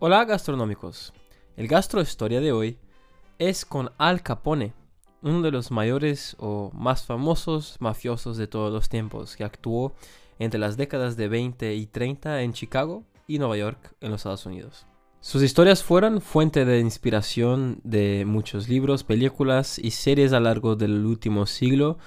Hola gastronómicos. El gastrohistoria de hoy es con Al Capone, uno de los mayores o más famosos mafiosos de todos los tiempos, que actuó entre las décadas de 20 y 30 en Chicago y Nueva York en los Estados Unidos. Sus historias fueron fuente de inspiración de muchos libros, películas y series a lo largo del último siglo,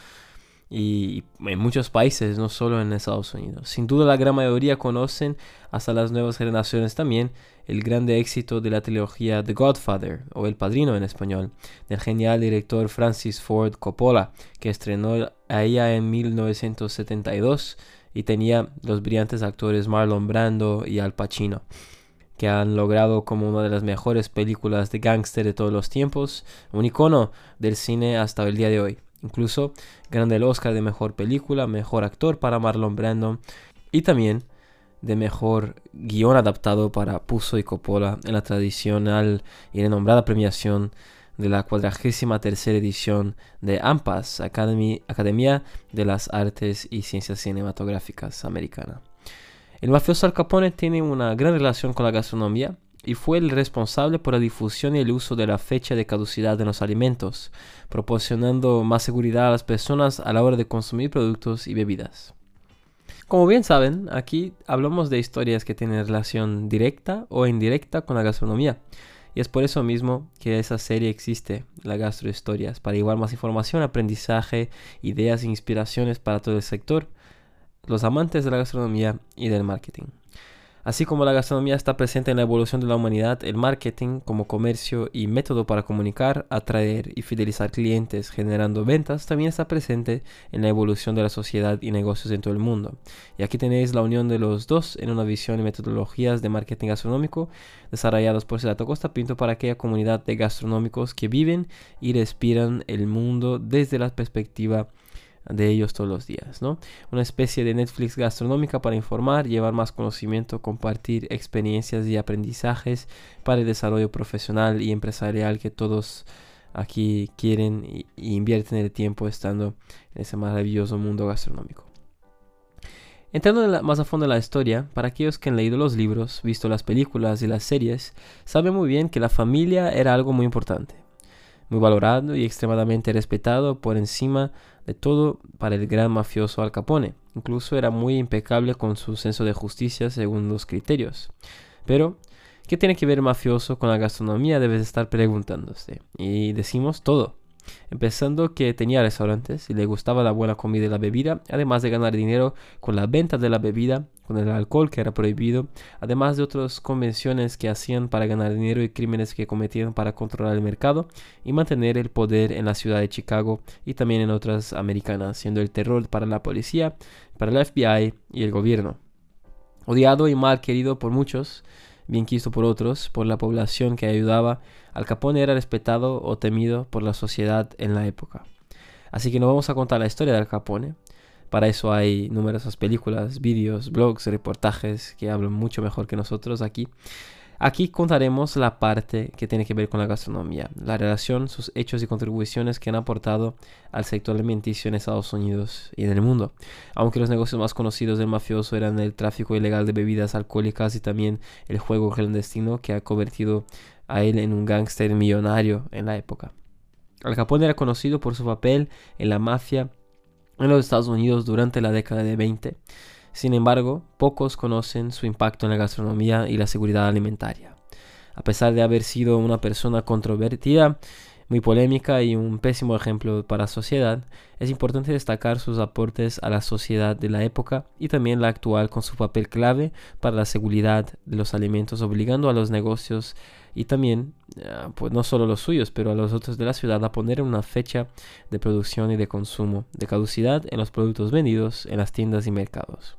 y en muchos países, no solo en Estados Unidos. Sin duda la gran mayoría conocen, hasta las nuevas generaciones también, el grande éxito de la trilogía The Godfather, o El Padrino en español, del genial director Francis Ford Coppola, que estrenó allá en 1972 y tenía los brillantes actores Marlon Brando y Al Pacino que han logrado como una de las mejores películas de gángster de todos los tiempos, un icono del cine hasta el día de hoy. Incluso ganando el Oscar de Mejor Película, Mejor Actor para Marlon Brando y también de Mejor Guión Adaptado para Puzo y Coppola en la tradicional y renombrada premiación de la 43 edición de AMPAS, Academia de las Artes y Ciencias Cinematográficas Americana. El mafioso Al Capone tiene una gran relación con la gastronomía y fue el responsable por la difusión y el uso de la fecha de caducidad de los alimentos, proporcionando más seguridad a las personas a la hora de consumir productos y bebidas. Como bien saben, aquí hablamos de historias que tienen relación directa o indirecta con la gastronomía. Y es por eso mismo que esa serie existe, la Gastrohistorias, para igual más información, aprendizaje, ideas e inspiraciones para todo el sector, los amantes de la gastronomía y del marketing. Así como la gastronomía está presente en la evolución de la humanidad, el marketing como comercio y método para comunicar, atraer y fidelizar clientes generando ventas también está presente en la evolución de la sociedad y negocios en todo el mundo. Y aquí tenéis la unión de los dos en una visión y metodologías de marketing gastronómico desarrollados por Sedato Costa Pinto para aquella comunidad de gastronómicos que viven y respiran el mundo desde la perspectiva de ellos todos los días, ¿no? Una especie de Netflix gastronómica para informar, llevar más conocimiento, compartir experiencias y aprendizajes para el desarrollo profesional y empresarial que todos aquí quieren y, invierten el tiempo estando en ese maravilloso mundo gastronómico. Entrando más a fondo en la historia, para aquellos que han leído los libros, visto las películas y las series, saben muy bien que la familia era algo muy importante muy valorado y extremadamente respetado por encima de todo para el gran mafioso Al Capone. Incluso era muy impecable con su senso de justicia según los criterios. Pero, ¿qué tiene que ver el mafioso con la gastronomía? Debes estar preguntándose. Y decimos todo. Empezando que tenía restaurantes y le gustaba la buena comida y la bebida, además de ganar dinero con la venta de la bebida, con el alcohol que era prohibido, además de otras convenciones que hacían para ganar dinero y crímenes que cometían para controlar el mercado y mantener el poder en la ciudad de Chicago y también en otras americanas, siendo el terror para la policía, para el FBI y el gobierno. Odiado y mal querido por muchos, bien quisto por otros, por la población que ayudaba, Al Capone era respetado o temido por la sociedad en la época. Así que no vamos a contar la historia de Al Capone. Para eso hay numerosas películas, vídeos, blogs, reportajes que hablan mucho mejor que nosotros aquí. Aquí contaremos la parte que tiene que ver con la gastronomía, la relación, sus hechos y contribuciones que han aportado al sector alimenticio en Estados Unidos y en el mundo. Aunque los negocios más conocidos del mafioso eran el tráfico ilegal de bebidas alcohólicas y también el juego clandestino que ha convertido a él en un gángster millonario en la época. Al Capone era conocido por su papel en la mafia en los Estados Unidos durante la década de 20 sin embargo, pocos conocen su impacto en la gastronomía y la seguridad alimentaria. A pesar de haber sido una persona controvertida, muy polémica y un pésimo ejemplo para la sociedad, es importante destacar sus aportes a la sociedad de la época y también la actual con su papel clave para la seguridad de los alimentos, obligando a los negocios y también, eh, pues no solo los suyos, pero a los otros de la ciudad a poner una fecha de producción y de consumo, de caducidad en los productos vendidos en las tiendas y mercados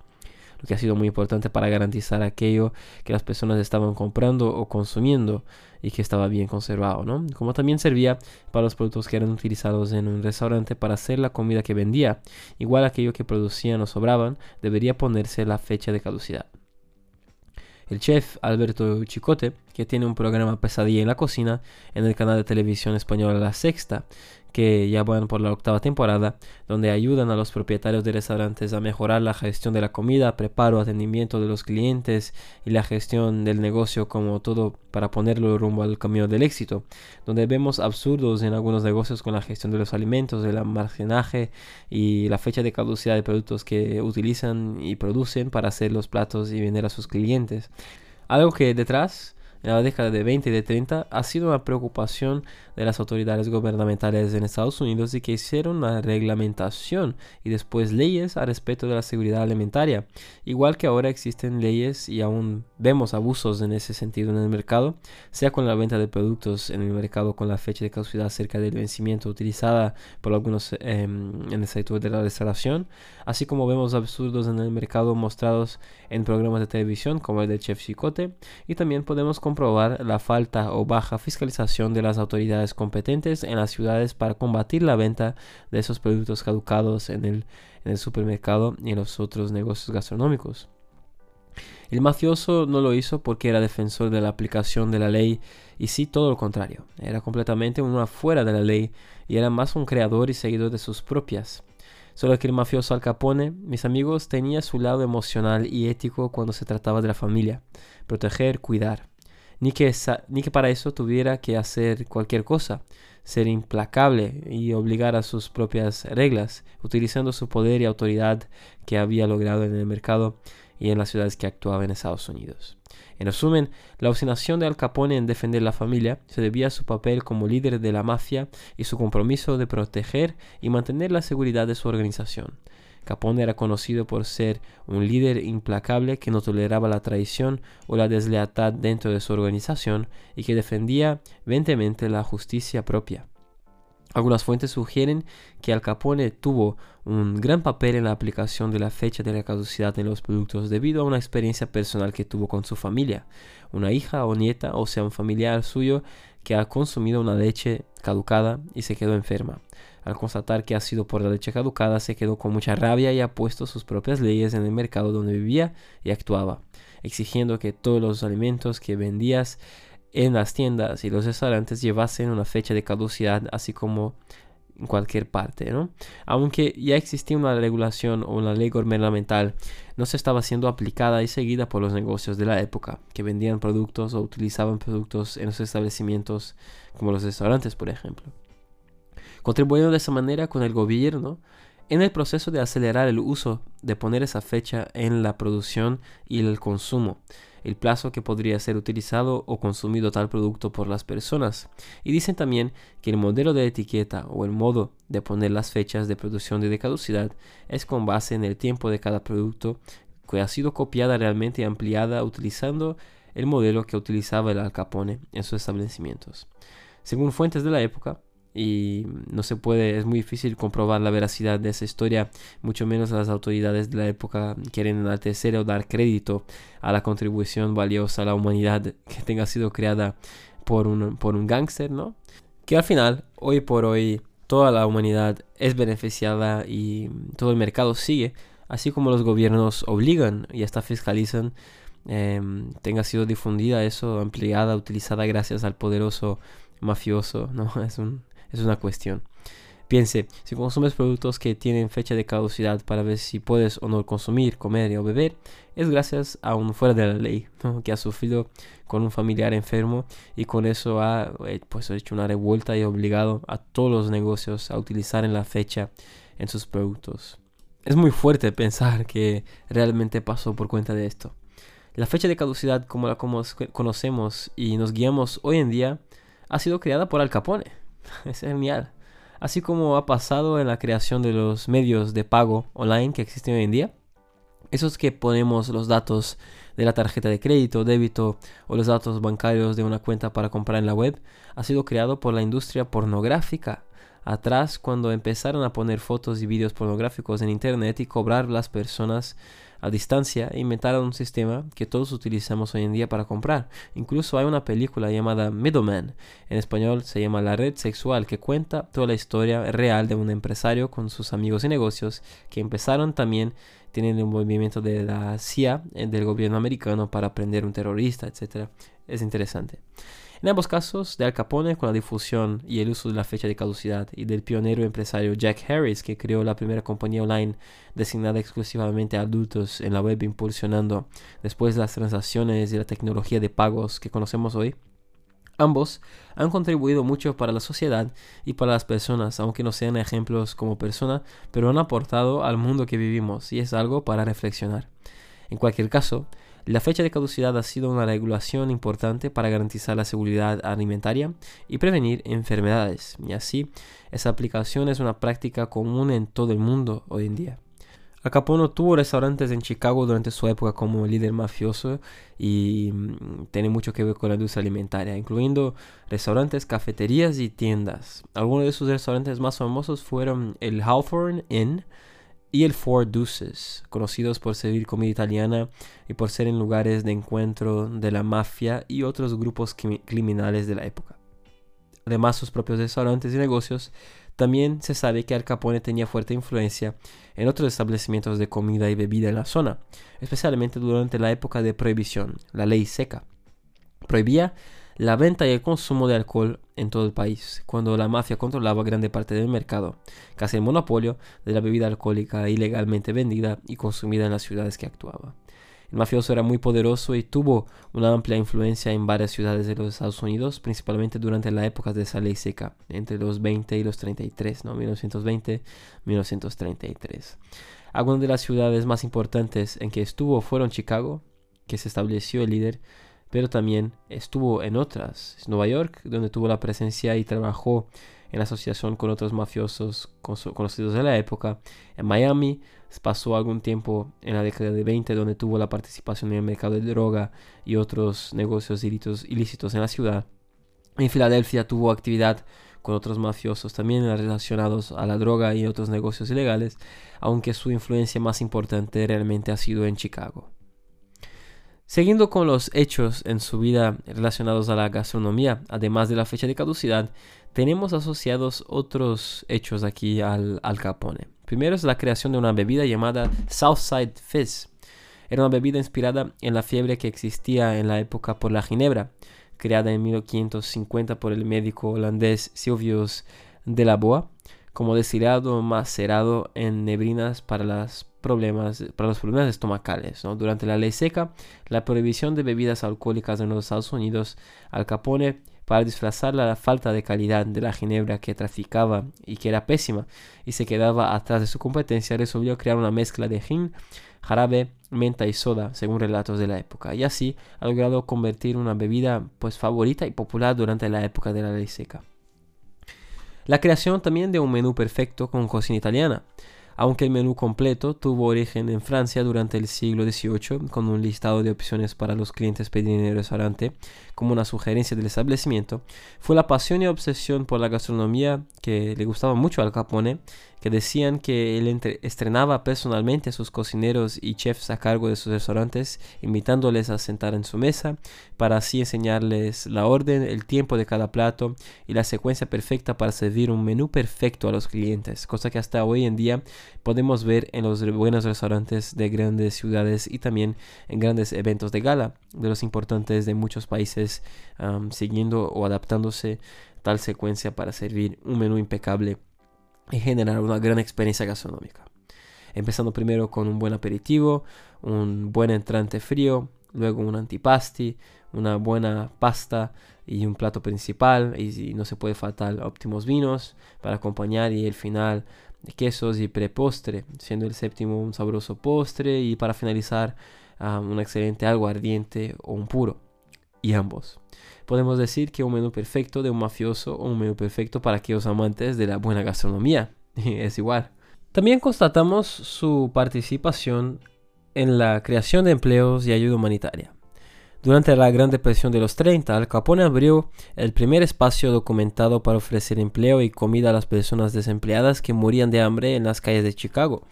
lo que ha sido muy importante para garantizar aquello que las personas estaban comprando o consumiendo y que estaba bien conservado, ¿no? Como también servía para los productos que eran utilizados en un restaurante para hacer la comida que vendía. Igual aquello que producían o sobraban, debería ponerse la fecha de caducidad. El chef Alberto Chicote que tiene un programa Pesadilla en la Cocina en el canal de televisión español La Sexta, que ya van por la octava temporada, donde ayudan a los propietarios de restaurantes a mejorar la gestión de la comida, preparo, atendimiento de los clientes y la gestión del negocio como todo para ponerlo rumbo al camino del éxito, donde vemos absurdos en algunos negocios con la gestión de los alimentos, el almacenaje y la fecha de caducidad de productos que utilizan y producen para hacer los platos y vender a sus clientes. Algo que detrás en la década de 20 y de 30 ha sido una preocupación de las autoridades gubernamentales en Estados Unidos y que hicieron una reglamentación y después leyes al respecto de la seguridad alimentaria. Igual que ahora existen leyes y aún vemos abusos en ese sentido en el mercado, sea con la venta de productos en el mercado con la fecha de caducidad cerca del vencimiento utilizada por algunos em, en el sector de la restauración, así como vemos absurdos en el mercado mostrados en programas de televisión como el de Chef Chicote, y también podemos comprobar la falta o baja fiscalización de las autoridades competentes en las ciudades para combatir la venta de esos productos caducados en el, supermercado y en los otros negocios gastronómicos. El mafioso no lo hizo porque era defensor de la aplicación de la ley y sí todo lo contrario, era completamente uno afuera de la ley y era más un creador y seguidor de sus propias. Solo que el mafioso Al Capone, mis amigos, tenía su lado emocional y ético cuando se trataba de la familia, proteger, cuidar ni que, ni que para eso tuviera que hacer cualquier cosa, ser implacable y obligar a sus propias reglas, utilizando su poder y autoridad que había logrado en el mercado y en las ciudades que actuaba en Estados Unidos. En resumen, la obstinación de Al Capone en defender la familia se debía a su papel como líder de la mafia y su compromiso de proteger y mantener la seguridad de su organización. Capone era conocido por ser un líder implacable que no toleraba la traición o la deslealtad dentro de su organización y que defendía vehementemente la justicia propia. Algunas fuentes sugieren que Al Capone tuvo un gran papel en la aplicación de la fecha de la caducidad en los productos debido a una experiencia personal que tuvo con su familia, una hija o nieta o sea un familiar suyo que ha consumido una leche caducada y se quedó enferma. Al constatar que ha sido por la leche caducada, se quedó con mucha rabia y ha puesto sus propias leyes en el mercado donde vivía y actuaba, exigiendo que todos los alimentos que vendías en las tiendas y los restaurantes llevasen una fecha de caducidad, así como en cualquier parte, ¿no? Aunque ya existía una regulación o una ley gubernamental, no se estaba siendo aplicada y seguida por los negocios de la época, que vendían productos o utilizaban productos en los establecimientos como los restaurantes, por ejemplo contribuyendo de esa manera con el gobierno en el proceso de acelerar el uso de poner esa fecha en la producción y el consumo, el plazo que podría ser utilizado o consumido tal producto por las personas. Y dicen también que el modelo de etiqueta o el modo de poner las fechas de producción y de caducidad es con base en el tiempo de cada producto que ha sido copiada realmente y ampliada utilizando el modelo que utilizaba el Al Capone en sus establecimientos. Según fuentes de la época, y no se puede, es muy difícil comprobar la veracidad de esa historia, mucho menos las autoridades de la época quieren enaltecer o dar crédito a la contribución valiosa a la humanidad que tenga sido creada por un, por un gángster, ¿no? Que al final, hoy por hoy, toda la humanidad es beneficiada y todo el mercado sigue, así como los gobiernos obligan y hasta fiscalizan em, tenga sido difundida eso, ampliada, utilizada gracias al poderoso mafioso, ¿no? Es un, es una cuestión. Piense, si consumes productos que tienen fecha de caducidad para ver si puedes o no consumir, comer o beber, es gracias a un fuera de la ley que ha sufrido con un familiar enfermo y con eso ha eh, pues, hecho una revuelta y obligado a todos los negocios a utilizar en la fecha en sus productos. Es muy fuerte pensar que realmente pasó por cuenta de esto. La fecha de caducidad como la conocemos y nos guiamos hoy en día ha sido creada por Al Capone es genial. Así como ha pasado en la creación de los medios de pago online que existen hoy en día. Esos que ponemos los datos de la tarjeta de crédito, débito o los datos bancarios de una cuenta para comprar en la web ha sido creado por la industria pornográfica. Atrás, cuando empezaron a poner fotos y vídeos pornográficos en internet y cobrar las personas a distancia e inventaron un sistema que todos utilizamos hoy en día para comprar. Incluso hay una película llamada Middleman, en español se llama La Red Sexual, que cuenta toda la historia real de un empresario con sus amigos y negocios que empezaron también teniendo un movimiento de la CIA, eh, del gobierno americano, para prender un terrorista, etc. Es interesante. En ambos casos, de Al Capone con la difusión y el uso de la fecha de caducidad y del pionero empresario Jack Harris que creó la primera compañía online designada exclusivamente a adultos en la web impulsionando después las transacciones y la tecnología de pagos que conocemos hoy. Ambos han contribuido mucho para la sociedad y para las personas, aunque no sean ejemplos como persona, pero han aportado al mundo que vivimos y es algo para reflexionar. En cualquier caso, la fecha de caducidad ha sido una regulación importante para garantizar la seguridad alimentaria y prevenir enfermedades, y así esa aplicación es una práctica común en todo el mundo hoy en día. Al Capone tuvo restaurantes en Chicago durante su época como líder mafioso y mm, tiene mucho que ver con la industria alimentaria, incluyendo restaurantes, cafeterías y tiendas. Algunos de sus restaurantes más famosos fueron el Hawthorne Inn, y el Four Deuces, conocidos por servir comida italiana y por ser en lugares de encuentro de la mafia y otros grupos criminales de la época. Además, sus propios restaurantes y negocios, también se sabe que Al Capone tenía fuerte influencia en otros establecimientos de comida y bebida en la zona, especialmente durante la época de prohibición, la ley seca. Prohibía la venta y el consumo de alcohol en todo el país, cuando la mafia controlaba grande parte del mercado, casi el monopolio de la bebida alcohólica ilegalmente vendida y consumida en las ciudades que actuaba. El mafioso era muy poderoso y tuvo una amplia influencia en varias ciudades de los Estados Unidos, principalmente durante la época de esa ley seca, entre los 20 y los 33, ¿no? 1920-1933. Algunas de las ciudades más importantes en que estuvo fueron Chicago, que se estableció el líder pero también estuvo en otras. Nueva York, donde tuvo la presencia y trabajó en asociación con otros mafiosos conocidos de la época. En Miami pasó algún tiempo en la década de 20 donde tuvo la participación en el mercado de droga y otros negocios ilícitos en la ciudad. En Filadelfia tuvo actividad con otros mafiosos también relacionados a la droga y otros negocios ilegales, aunque su influencia más importante realmente ha sido en Chicago. Siguiendo con los hechos en su vida relacionados a la gastronomía, además de la fecha de caducidad, tenemos asociados otros hechos aquí al, Capone. Primero es la creación de una bebida llamada Southside Fizz. Era una bebida inspirada en la fiebre que existía en la época por la ginebra, creada en 1550 por el médico holandés Silvius de la Boa, como destilado macerado en nebrinas para las problemas, para los problemas estomacales. Durante la ley seca, la prohibición de bebidas alcohólicas en los Estados Unidos, Al Capone, para disfrazar la falta de calidad de la ginebra que traficaba y que era pésima y se quedaba atrás de su competencia, resolvió crear una mezcla de gin, jarabe, menta y soda, según relatos de la época, y así ha logrado convertir una bebida pues favorita y popular durante la época de la ley seca. La creación también de un menú perfecto con cocina italiana aunque el menú completo tuvo origen en Francia durante el siglo XVIII, con un listado de opciones para los clientes pedir en el restaurante, como una sugerencia del establecimiento, fue la pasión y obsesión por la gastronomía que le gustaba mucho al Capone, que decían que él estrenaba personalmente a sus cocineros y chefs a cargo de sus restaurantes, invitándoles a sentar en su mesa, para así enseñarles la orden, el tiempo de cada plato y la secuencia perfecta para servir un menú perfecto a los clientes, cosa que hasta hoy en día podemos ver en los buenos restaurantes de grandes ciudades y también en grandes eventos de gala de los importantes de muchos países, siguiendo o adaptándose tal secuencia para servir un menú impecable y generar una gran experiencia gastronómica. Empezando primero con un buen aperitivo, un buen entrante frío, luego un antipasti, una buena pasta y un plato principal y no se puede faltar óptimos vinos para acompañar y el final quesos y prepostre, siendo el séptimo un sabroso postre y para finalizar un excelente algo ardiente o un puro y ambos. Podemos decir que un menú perfecto de un mafioso o un menú perfecto para aquellos amantes de la buena gastronomía. es igual. También constatamos su participación en la creación de empleos y ayuda humanitaria. Durante la Gran Depresión de los 30, Al Capone abrió el primer espacio documentado para ofrecer empleo y comida a las personas desempleadas que morían de hambre en las calles de Chicago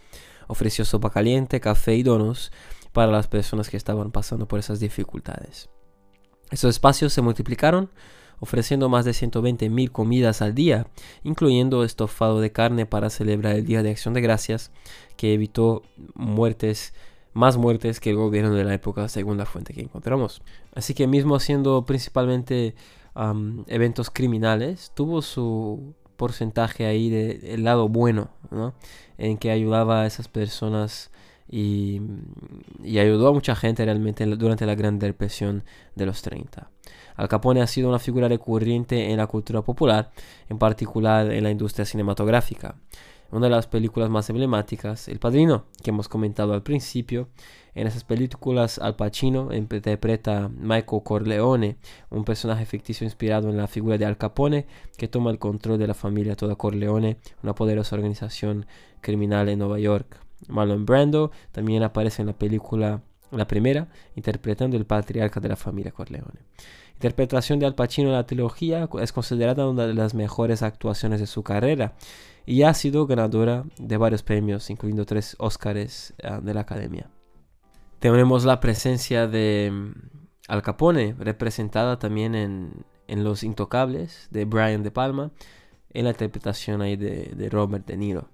ofreció sopa caliente, café y donos para las personas que estaban pasando por esas dificultades. Estos espacios se multiplicaron, ofreciendo más de 120.000 comidas al día, incluyendo estofado de carne para celebrar el Día de Acción de Gracias, que evitó muertes más muertes que el gobierno de la época, según la fuente que encontramos. Así que mismo siendo principalmente eventos criminales, tuvo su porcentaje ahí del lado bueno, ¿no? en que ayudaba a esas personas y, ayudó a mucha gente realmente durante la Gran Depresión de los 30. Al Capone ha sido una figura recurrente en la cultura popular, en particular en la industria cinematográfica. Una de las películas más emblemáticas, El Padrino, que hemos comentado al principio. En esas películas Al Pacino interpreta Michael Corleone, un personaje ficticio inspirado en la figura de Al Capone, que toma el control de la familia toda Corleone, una poderosa organización criminal en Nueva York. Marlon Brando también aparece en la película la primera, interpretando el patriarca de la familia Corleone. Interpretación de Al Pacino en la trilogía es considerada una de las mejores actuaciones de su carrera y ha sido ganadora de varios premios, incluyendo tres Oscars ah, de la Academia. Tenemos la presencia de mm, Al Capone, representada también en, Los Intocables de Brian De Palma, en la interpretación ahí de, de Robert De Niro.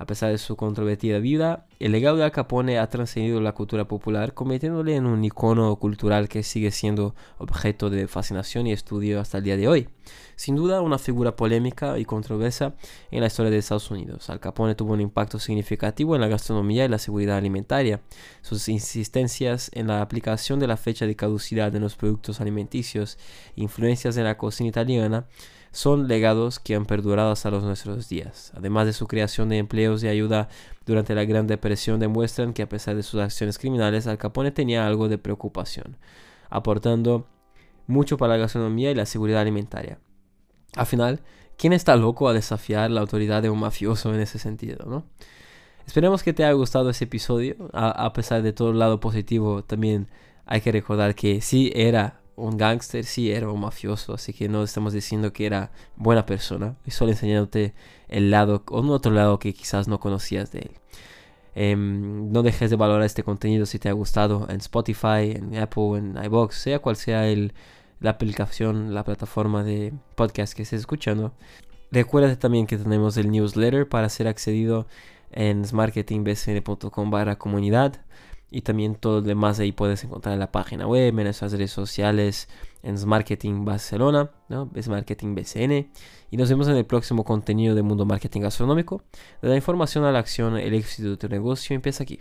A pesar de su controvertida vida, el legado de Al Capone ha trascendido la cultura popular, convirtiéndole en un icono cultural que sigue siendo objeto de fascinación y estudio hasta el día de hoy. Sin duda, una figura polémica y controversa en la historia de Estados Unidos. Al Capone tuvo un impacto significativo en la gastronomía y la seguridad alimentaria. Sus insistencias en la aplicación de la fecha de caducidad en los productos alimenticios, influencias en la cocina italiana, son legados que han perdurado hasta los nuestros días. Además de su creación de empleos y ayuda durante la Gran Depresión, demuestran que a pesar de sus acciones criminales, Al Capone tenía algo de preocupación, aportando mucho para la gastronomía y la seguridad alimentaria. Al final, ¿quién está loco a desafiar la autoridad de un mafioso en ese sentido, no? Esperemos que te haya gustado ese episodio. A, a pesar de todo el lado positivo, también hay que recordar que sí era un gángster, sí era un mafioso, así que no estamos diciendo que era buena persona, y solo enseñándote el lado, o un otro lado que quizás no conocías de él. Em, no dejes de valorar este contenido si te ha gustado en Spotify, en Apple, en iBox, sea cual sea el, la aplicación, la plataforma de podcast que estés escuchando. Recuerda también que tenemos el newsletter para ser accedido en smarketingbcn.com barra comunidad y también todo lo demás ahí puedes encontrar en la página web, en nuestras redes sociales, en Marketing Barcelona, ¿no? es Marketing BCN. Y nos vemos en el próximo contenido de Mundo Marketing Gastronómico. De la información a la acción, el éxito de tu negocio empieza aquí.